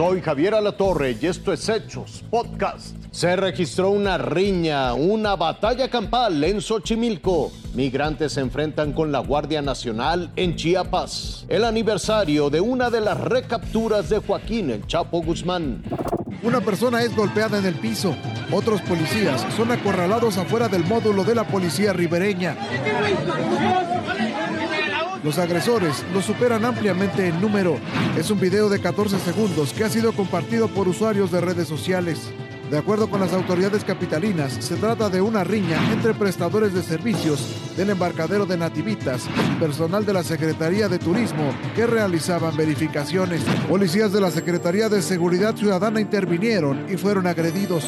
Soy Javier Alatorre y esto es Hechos Podcast. Se registró una riña, una batalla campal en Xochimilco. Migrantes se enfrentan con la Guardia Nacional en Chiapas. El aniversario de una de las recapturas de Joaquín El Chapo Guzmán. Una persona es golpeada en el piso. Otros policías son acorralados afuera del módulo de la policía ribereña. Los agresores los superan ampliamente en número. Es un video de 14 segundos que ha sido compartido por usuarios de redes sociales. De acuerdo con las autoridades capitalinas, se trata de una riña entre prestadores de servicios del embarcadero de Nativitas y personal de la Secretaría de Turismo que realizaban verificaciones. Policías de la Secretaría de Seguridad Ciudadana intervinieron y fueron agredidos.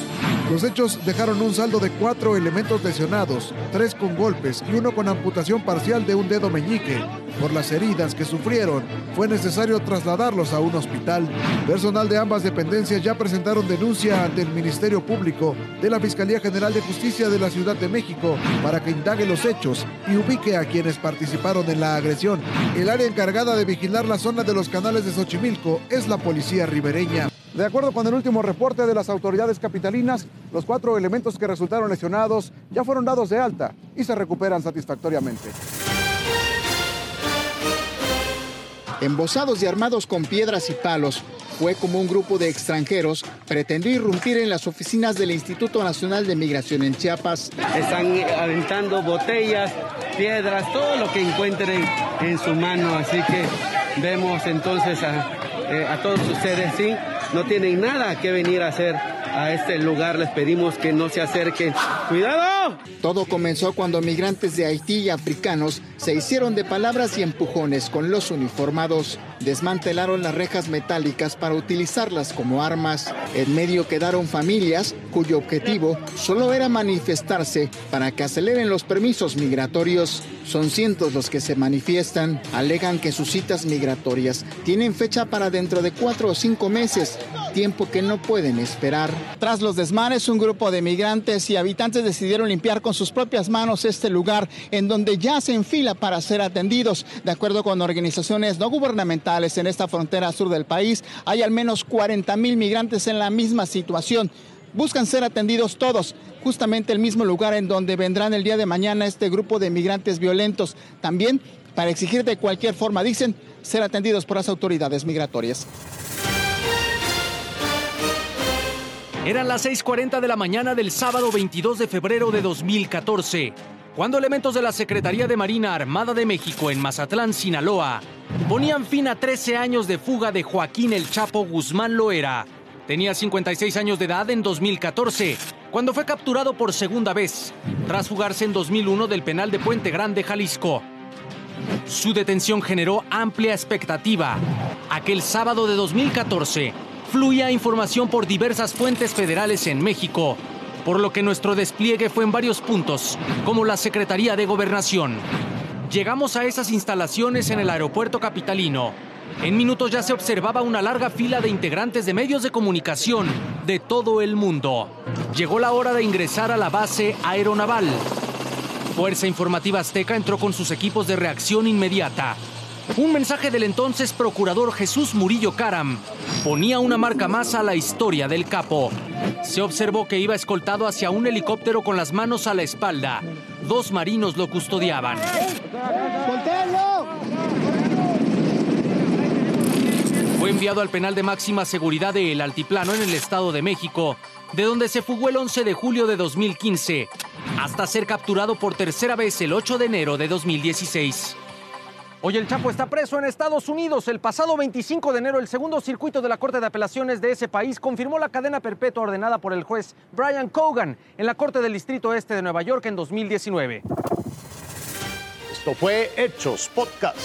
Los hechos dejaron un saldo de cuatro elementos lesionados, tres con golpes y uno con amputación parcial de un dedo meñique. Por las heridas que sufrieron, fue necesario trasladarlos a un hospital. Personal de ambas dependencias ya presentaron denuncia ante el Ministerio Público de la Fiscalía General de Justicia de la Ciudad de México para que indague los hechos y ubique a quienes participaron en la agresión. El área encargada de vigilar la zona de los canales de Xochimilco es la policía ribereña. De acuerdo con el último reporte de las autoridades capitalinas, los cuatro elementos que resultaron lesionados ya fueron dados de alta y se recuperan satisfactoriamente. Embosados y armados con piedras y palos, fue como un grupo de extranjeros pretendió irrumpir en las oficinas del Instituto Nacional de Migración en Chiapas. Están aventando botellas, piedras, todo lo que encuentren en su mano. Así que vemos entonces a, eh, a todos ustedes, sí, no tienen nada que venir a hacer a este lugar. Les pedimos que no se acerquen. ¡Cuidado! Todo comenzó cuando migrantes de Haití y africanos se hicieron de palabras y empujones con los uniformados. Desmantelaron las rejas metálicas para utilizarlas como armas. En medio quedaron familias cuyo objetivo solo era manifestarse para que aceleren los permisos migratorios. Son cientos los que se manifiestan. Alegan que sus citas migratorias tienen fecha para dentro de cuatro o cinco meses, tiempo que no pueden esperar. Tras los desmanes, un grupo de migrantes y habitantes decidieron limpiar con sus propias manos este lugar en donde ya se enfila para ser atendidos. De acuerdo con organizaciones no gubernamentales en esta frontera sur del país, hay al menos 40 mil migrantes en la misma situación. Buscan ser atendidos todos, justamente el mismo lugar en donde vendrán el día de mañana este grupo de migrantes violentos. También para exigir de cualquier forma, dicen, ser atendidos por las autoridades migratorias. Eran las 6:40 de la mañana del sábado 22 de febrero de 2014, cuando elementos de la Secretaría de Marina Armada de México en Mazatlán, Sinaloa, ponían fin a 13 años de fuga de Joaquín El Chapo Guzmán Loera. Tenía 56 años de edad en 2014, cuando fue capturado por segunda vez, tras fugarse en 2001 del penal de Puente Grande, Jalisco. Su detención generó amplia expectativa. Aquel sábado de 2014, fluía información por diversas fuentes federales en México, por lo que nuestro despliegue fue en varios puntos, como la Secretaría de Gobernación. Llegamos a esas instalaciones en el aeropuerto capitalino. En minutos ya se observaba una larga fila de integrantes de medios de comunicación de todo el mundo. Llegó la hora de ingresar a la base aeronaval. Fuerza Informativa Azteca entró con sus equipos de reacción inmediata un mensaje del entonces procurador Jesús Murillo Caram ponía una marca más a la historia del capo. Se observó que iba escoltado hacia un helicóptero con las manos a la espalda. Dos marinos lo custodiaban. Fue enviado al penal de máxima seguridad de El Altiplano en el Estado de México, de donde se fugó el 11 de julio de 2015, hasta ser capturado por tercera vez el 8 de enero de 2016. Hoy el Chapo está preso en Estados Unidos. El pasado 25 de enero, el segundo circuito de la Corte de Apelaciones de ese país confirmó la cadena perpetua ordenada por el juez Brian Cogan en la Corte del Distrito Este de Nueva York en 2019. Esto fue Hechos Podcast.